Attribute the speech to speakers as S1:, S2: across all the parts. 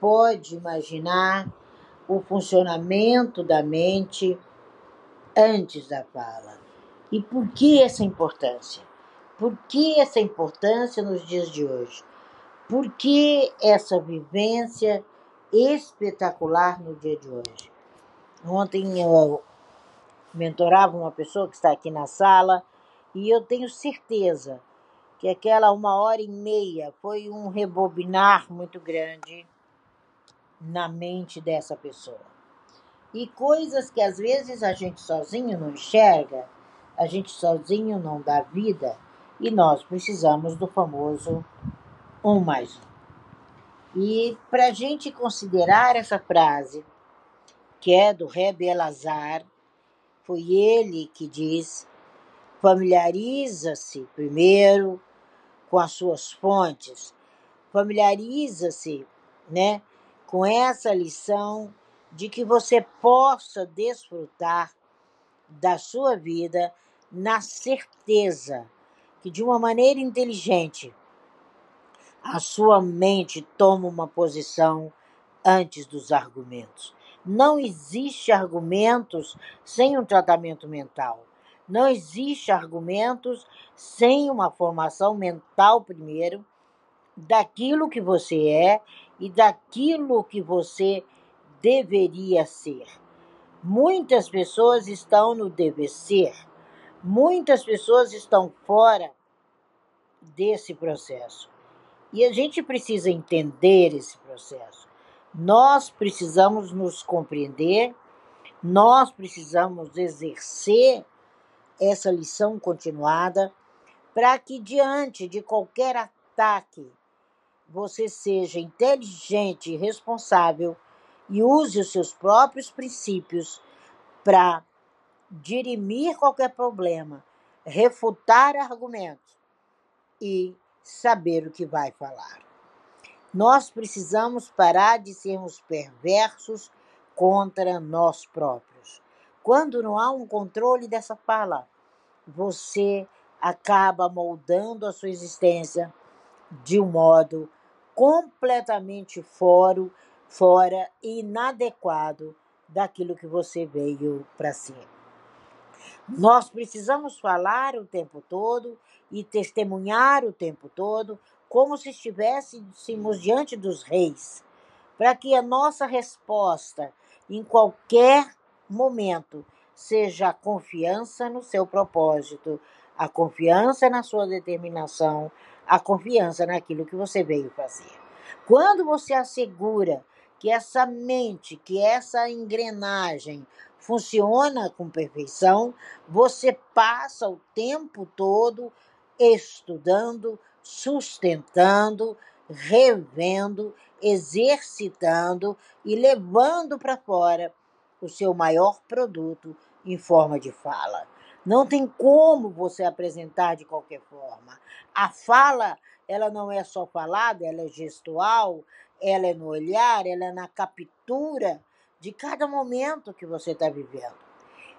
S1: pode imaginar o funcionamento da mente antes da fala. E por que essa importância? Por que essa importância nos dias de hoje? Por que essa vivência espetacular no dia de hoje? Ontem eu mentorava uma pessoa que está aqui na sala e eu tenho certeza que aquela uma hora e meia foi um rebobinar muito grande na mente dessa pessoa. E coisas que às vezes a gente sozinho não enxerga, a gente sozinho não dá vida, e nós precisamos do famoso um mais um. E para a gente considerar essa frase, que é do Rebbe Elazar, foi ele que diz: familiariza-se primeiro com as suas fontes, familiariza-se, né, com essa lição de que você possa desfrutar da sua vida na certeza que de uma maneira inteligente a sua mente toma uma posição antes dos argumentos. Não existe argumentos sem um tratamento mental. Não existe argumentos sem uma formação mental primeiro daquilo que você é e daquilo que você deveria ser. Muitas pessoas estão no dever ser, muitas pessoas estão fora desse processo. E a gente precisa entender esse processo. Nós precisamos nos compreender, nós precisamos exercer essa lição continuada para que, diante de qualquer ataque, você seja inteligente e responsável e use os seus próprios princípios para dirimir qualquer problema, refutar argumentos e saber o que vai falar. Nós precisamos parar de sermos perversos contra nós próprios. Quando não há um controle dessa fala, você acaba moldando a sua existência de um modo completamente fora, fora inadequado daquilo que você veio para ser. Nós precisamos falar o tempo todo e testemunhar o tempo todo, como se estivéssemos diante dos reis, para que a nossa resposta em qualquer momento seja a confiança no seu propósito, a confiança na sua determinação, a confiança naquilo que você veio fazer. Quando você assegura que essa mente, que essa engrenagem funciona com perfeição, você passa o tempo todo estudando, sustentando, revendo, exercitando e levando para fora o seu maior produto em forma de fala. Não tem como você apresentar de qualquer forma. A fala, ela não é só falada, ela é gestual, ela é no olhar, ela é na captura de cada momento que você está vivendo.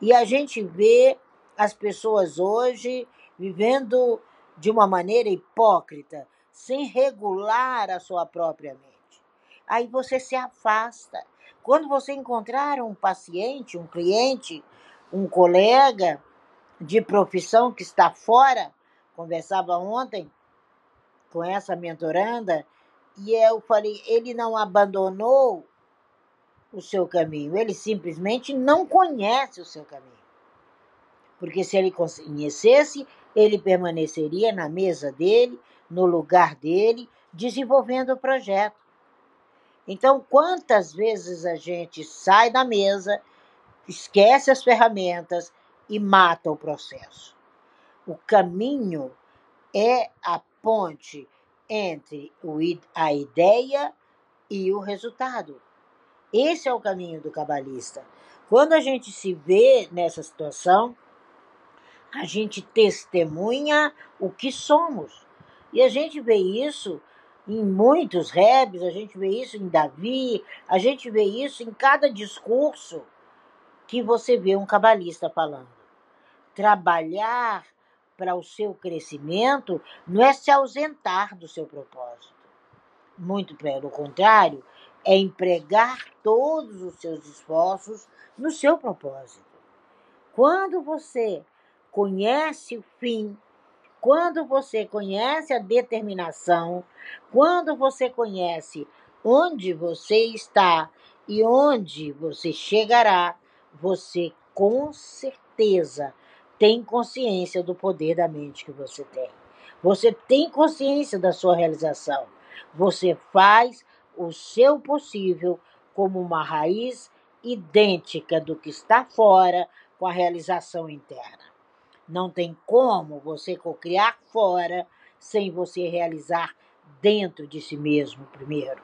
S1: E a gente vê as pessoas hoje vivendo de uma maneira hipócrita, sem regular a sua própria mente. Aí você se afasta. Quando você encontrar um paciente, um cliente, um colega, de profissão que está fora. Conversava ontem com essa mentoranda e eu falei: ele não abandonou o seu caminho, ele simplesmente não conhece o seu caminho. Porque se ele conhecesse, ele permaneceria na mesa dele, no lugar dele, desenvolvendo o projeto. Então, quantas vezes a gente sai da mesa, esquece as ferramentas, e mata o processo. O caminho é a ponte entre a ideia e o resultado. Esse é o caminho do cabalista. Quando a gente se vê nessa situação, a gente testemunha o que somos. E a gente vê isso em muitos rebes, a gente vê isso em Davi, a gente vê isso em cada discurso que você vê um cabalista falando trabalhar para o seu crescimento não é se ausentar do seu propósito. Muito pelo contrário, é empregar todos os seus esforços no seu propósito. Quando você conhece o fim, quando você conhece a determinação, quando você conhece onde você está e onde você chegará, você com certeza tem consciência do poder da mente que você tem. Você tem consciência da sua realização. Você faz o seu possível como uma raiz idêntica do que está fora com a realização interna. Não tem como você cocriar fora sem você realizar dentro de si mesmo primeiro.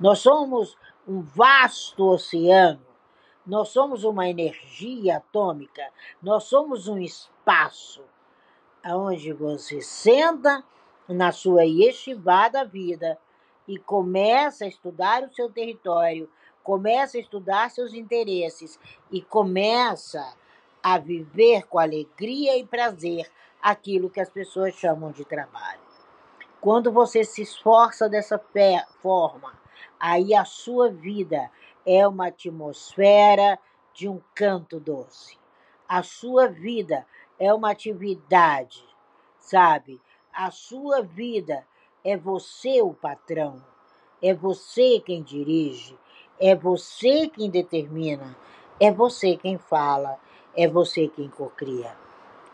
S1: Nós somos um vasto oceano nós somos uma energia atômica, nós somos um espaço onde você senta na sua yeshiva da vida e começa a estudar o seu território, começa a estudar seus interesses e começa a viver com alegria e prazer aquilo que as pessoas chamam de trabalho. Quando você se esforça dessa forma, aí a sua vida é uma atmosfera de um canto doce. A sua vida é uma atividade, sabe? A sua vida é você o patrão, é você quem dirige, é você quem determina, é você quem fala, é você quem cocria.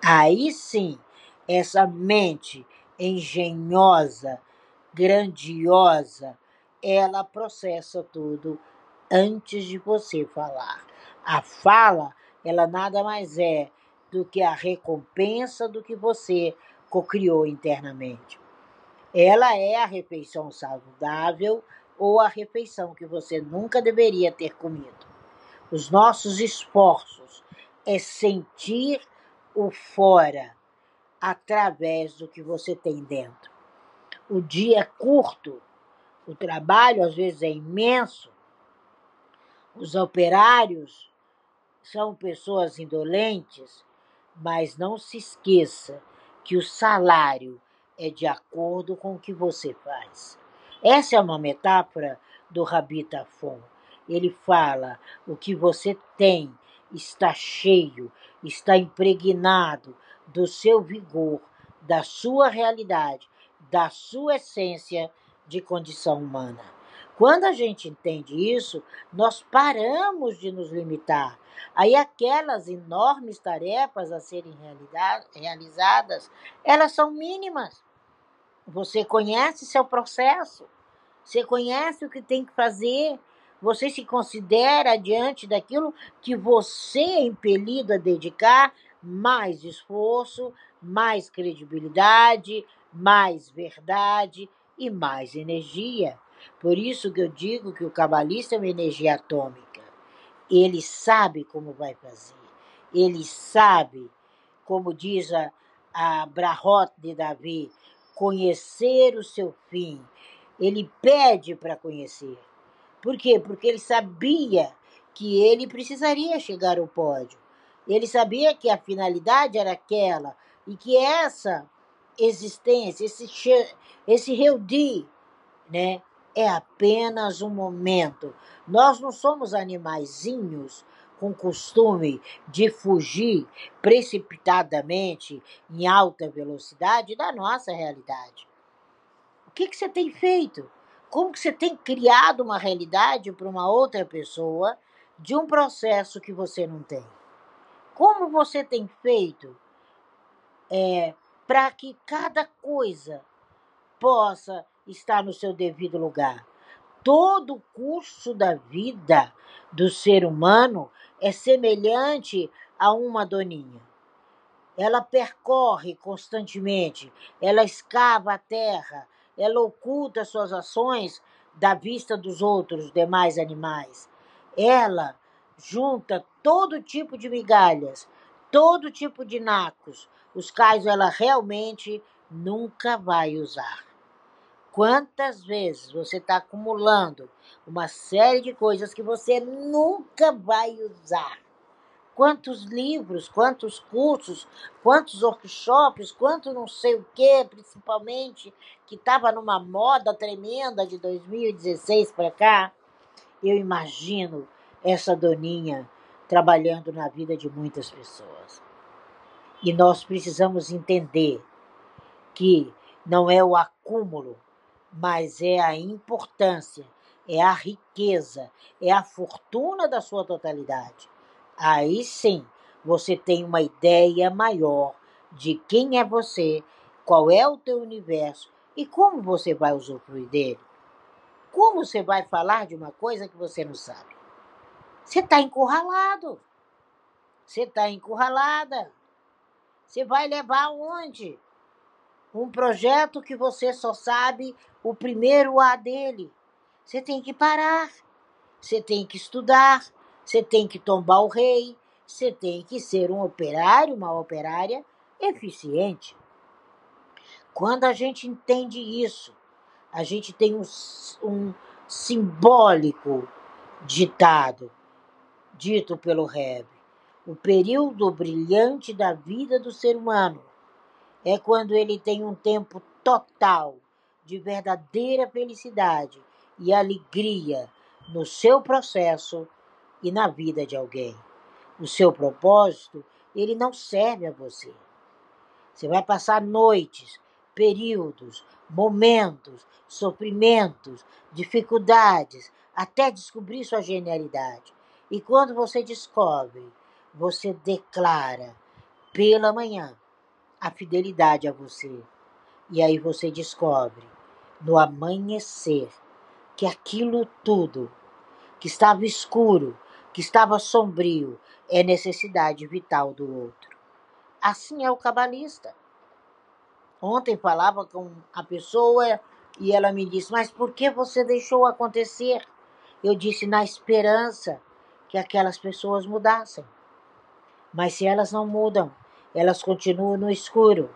S1: Aí sim, essa mente engenhosa, grandiosa, ela processa tudo antes de você falar. A fala, ela nada mais é do que a recompensa do que você cocriou internamente. Ela é a refeição saudável ou a refeição que você nunca deveria ter comido. Os nossos esforços é sentir o fora através do que você tem dentro. O dia é curto, o trabalho às vezes é imenso, os operários são pessoas indolentes, mas não se esqueça que o salário é de acordo com o que você faz. Essa é uma metáfora do Rabi Tafon. Ele fala: o que você tem está cheio, está impregnado do seu vigor, da sua realidade, da sua essência de condição humana. Quando a gente entende isso, nós paramos de nos limitar. Aí aquelas enormes tarefas a serem realizadas, elas são mínimas. Você conhece seu processo, você conhece o que tem que fazer, você se considera diante daquilo que você é impelido a dedicar mais esforço, mais credibilidade, mais verdade e mais energia. Por isso que eu digo que o cabalista é uma energia atômica. Ele sabe como vai fazer. Ele sabe, como diz a, a Brahot de Davi, conhecer o seu fim. Ele pede para conhecer. Por quê? Porque ele sabia que ele precisaria chegar ao pódio. Ele sabia que a finalidade era aquela e que essa existência, esse, esse Reudi, né, é apenas um momento. Nós não somos animaizinhos com costume de fugir precipitadamente em alta velocidade da nossa realidade. O que, que você tem feito? Como que você tem criado uma realidade para uma outra pessoa de um processo que você não tem? Como você tem feito é, para que cada coisa possa está no seu devido lugar. Todo o curso da vida do ser humano é semelhante a uma doninha. Ela percorre constantemente, ela escava a terra, ela oculta suas ações da vista dos outros demais animais. Ela junta todo tipo de migalhas, todo tipo de nacos, os quais ela realmente nunca vai usar. Quantas vezes você está acumulando uma série de coisas que você nunca vai usar? Quantos livros, quantos cursos, quantos workshops, quanto não sei o que, principalmente, que estava numa moda tremenda de 2016 para cá, eu imagino essa doninha trabalhando na vida de muitas pessoas. E nós precisamos entender que não é o acúmulo, mas é a importância, é a riqueza, é a fortuna da sua totalidade. Aí sim você tem uma ideia maior de quem é você, qual é o teu universo e como você vai usufruir dele. Como você vai falar de uma coisa que você não sabe? Você está encurralado. Você está encurralada. Você vai levar aonde? Um projeto que você só sabe o primeiro A dele. Você tem que parar. Você tem que estudar. Você tem que tombar o rei. Você tem que ser um operário, uma operária eficiente. Quando a gente entende isso, a gente tem um, um simbólico ditado, dito pelo Reb. O período brilhante da vida do ser humano é quando ele tem um tempo total de verdadeira felicidade e alegria no seu processo e na vida de alguém. O seu propósito, ele não serve a você. Você vai passar noites períodos, momentos, sofrimentos, dificuldades, até descobrir sua genialidade. E quando você descobre, você declara pela manhã a fidelidade a você. E aí você descobre, no amanhecer, que aquilo tudo que estava escuro, que estava sombrio, é necessidade vital do outro. Assim é o cabalista. Ontem falava com a pessoa e ela me disse: Mas por que você deixou acontecer? Eu disse: Na esperança que aquelas pessoas mudassem. Mas se elas não mudam, elas continuam no escuro.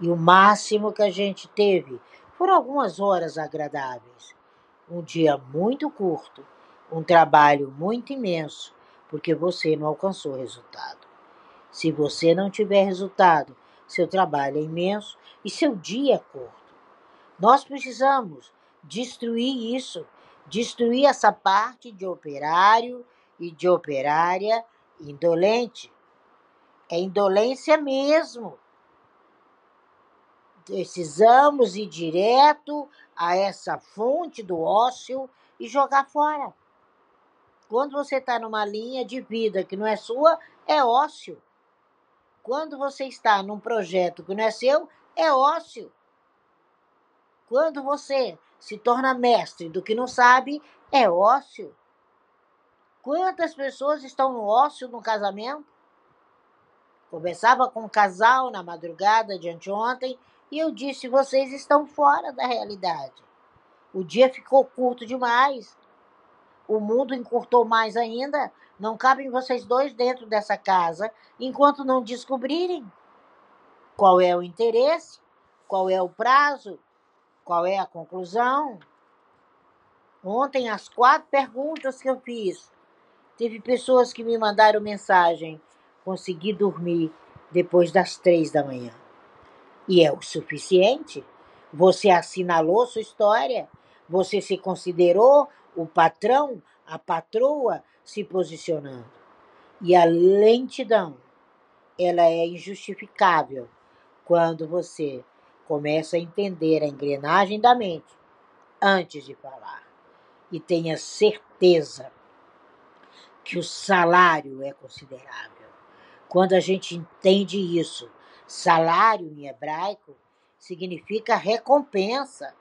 S1: E o máximo que a gente teve foram algumas horas agradáveis. Um dia muito curto, um trabalho muito imenso, porque você não alcançou resultado. Se você não tiver resultado, seu trabalho é imenso e seu dia é curto. Nós precisamos destruir isso, destruir essa parte de operário e de operária indolente. É indolência mesmo. Precisamos ir direto a essa fonte do ócio e jogar fora. Quando você está numa linha de vida que não é sua, é ócio. Quando você está num projeto que não é seu, é ócio. Quando você se torna mestre do que não sabe, é ócio. Quantas pessoas estão no ócio no casamento? Conversava com um casal na madrugada de anteontem e eu disse: vocês estão fora da realidade. O dia ficou curto demais. O mundo encurtou mais ainda. Não cabem vocês dois dentro dessa casa enquanto não descobrirem qual é o interesse, qual é o prazo, qual é a conclusão. Ontem, as quatro perguntas que eu fiz, teve pessoas que me mandaram mensagem: consegui dormir depois das três da manhã. E é o suficiente? Você assinalou sua história? Você se considerou o patrão, a patroa se posicionando. E a lentidão, ela é injustificável quando você começa a entender a engrenagem da mente antes de falar. E tenha certeza que o salário é considerável. Quando a gente entende isso, salário em hebraico significa recompensa.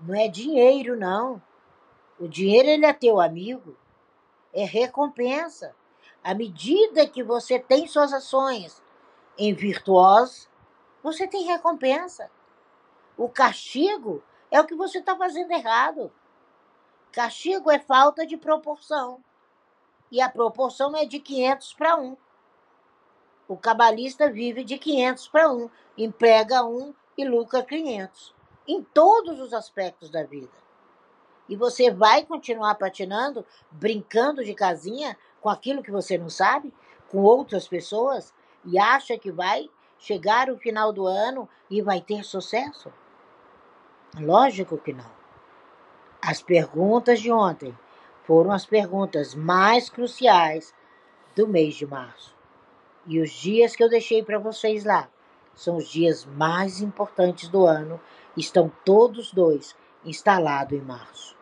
S1: Não é dinheiro, não. O dinheiro ele é teu amigo, é recompensa. À medida que você tem suas ações em virtuosos, você tem recompensa. O castigo é o que você está fazendo errado. Castigo é falta de proporção. E a proporção é de 500 para 1. O cabalista vive de 500 para 1, emprega 1 e lucra 500. Em todos os aspectos da vida. E você vai continuar patinando, brincando de casinha com aquilo que você não sabe, com outras pessoas, e acha que vai chegar o final do ano e vai ter sucesso? Lógico que não. As perguntas de ontem foram as perguntas mais cruciais do mês de março. E os dias que eu deixei para vocês lá são os dias mais importantes do ano, estão todos dois instalados em março.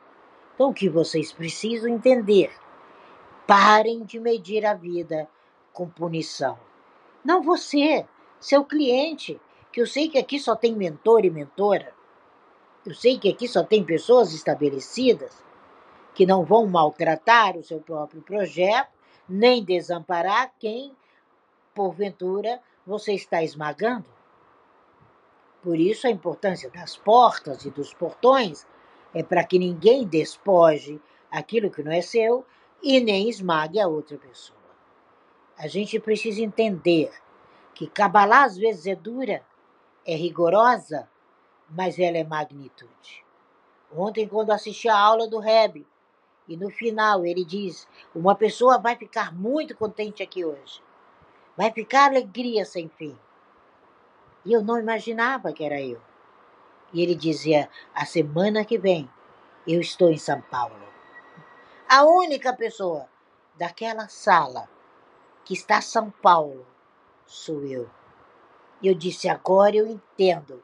S1: Então, o que vocês precisam entender? Parem de medir a vida com punição. Não você, seu cliente, que eu sei que aqui só tem mentor e mentora. Eu sei que aqui só tem pessoas estabelecidas que não vão maltratar o seu próprio projeto, nem desamparar quem, porventura, você está esmagando. Por isso, a importância das portas e dos portões é para que ninguém despoje aquilo que não é seu e nem esmague a outra pessoa. A gente precisa entender que Kabbalah às vezes é dura, é rigorosa, mas ela é magnitude. Ontem, quando assisti a aula do Rebbe, e no final ele diz: uma pessoa vai ficar muito contente aqui hoje, vai ficar alegria sem fim. E eu não imaginava que era eu. E ele dizia: a semana que vem eu estou em São Paulo. A única pessoa daquela sala que está em São Paulo sou eu. Eu disse: agora eu entendo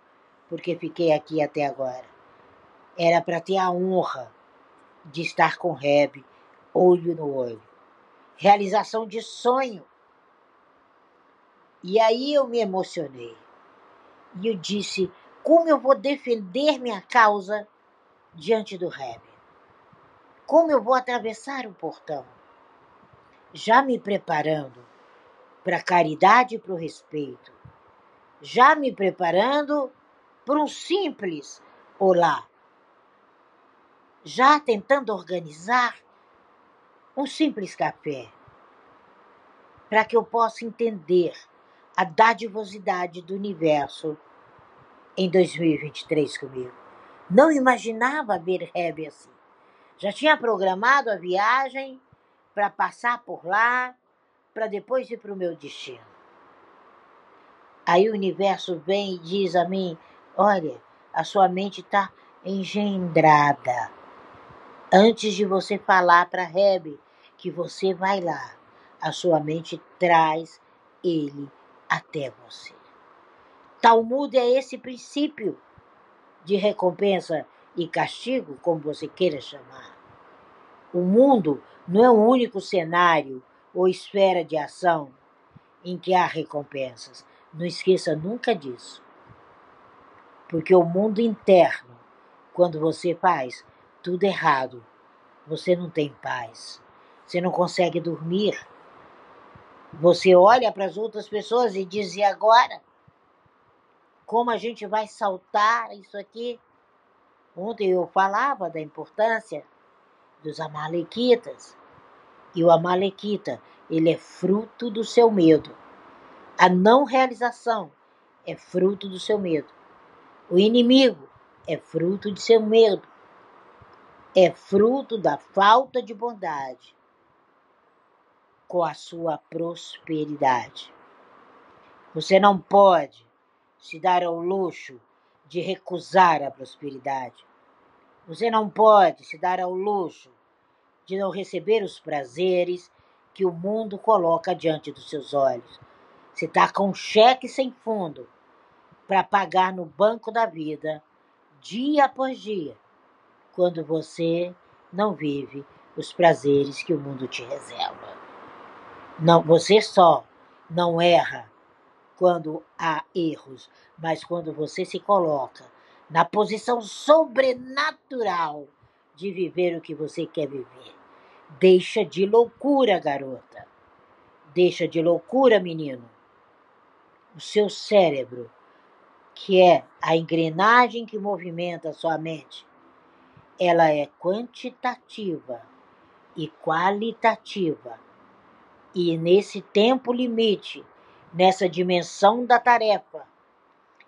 S1: porque fiquei aqui até agora. Era para ter a honra de estar com Reb, olho no olho. Realização de sonho. E aí eu me emocionei. E eu disse: como eu vou defender minha causa diante do Reb? Como eu vou atravessar o portão? Já me preparando para a caridade e para o respeito. Já me preparando para um simples olá. Já tentando organizar um simples café. Para que eu possa entender a dadivosidade do universo em 2023 comigo. Não imaginava ver Hebe assim. Já tinha programado a viagem para passar por lá, para depois ir para o meu destino. Aí o universo vem e diz a mim: olha, a sua mente está engendrada. Antes de você falar para Hebe que você vai lá, a sua mente traz ele até você. Talmud é esse princípio de recompensa e castigo, como você queira chamar. O mundo não é um único cenário ou esfera de ação em que há recompensas. Não esqueça nunca disso. Porque o mundo interno, quando você faz tudo errado, você não tem paz. Você não consegue dormir você olha para as outras pessoas e diz: e agora? Como a gente vai saltar isso aqui? Ontem eu falava da importância dos Amalequitas. E o Amalequita, ele é fruto do seu medo. A não realização é fruto do seu medo. O inimigo é fruto de seu medo. É fruto da falta de bondade com a sua prosperidade. Você não pode se dar ao luxo de recusar a prosperidade. Você não pode se dar ao luxo de não receber os prazeres que o mundo coloca diante dos seus olhos. Você está com um cheque sem fundo para pagar no banco da vida, dia após dia, quando você não vive os prazeres que o mundo te reserva. Não, você só não erra quando há erros, mas quando você se coloca na posição sobrenatural de viver o que você quer viver. Deixa de loucura, garota. Deixa de loucura, menino. O seu cérebro, que é a engrenagem que movimenta a sua mente, ela é quantitativa e qualitativa e nesse tempo limite, nessa dimensão da tarefa,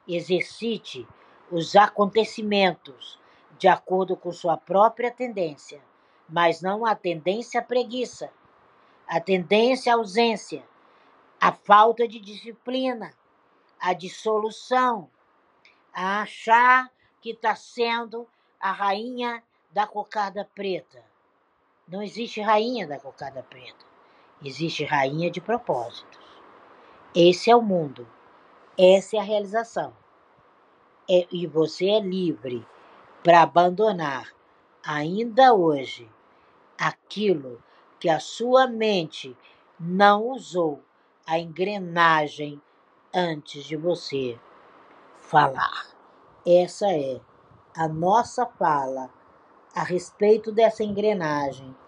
S1: exercite os acontecimentos de acordo com sua própria tendência, mas não a tendência à preguiça, a tendência à ausência, a falta de disciplina, a dissolução, a achar que está sendo a rainha da cocada preta. Não existe rainha da cocada preta. Existe rainha de propósitos. Esse é o mundo. Essa é a realização. É, e você é livre para abandonar, ainda hoje, aquilo que a sua mente não usou a engrenagem antes de você falar. Essa é a nossa fala a respeito dessa engrenagem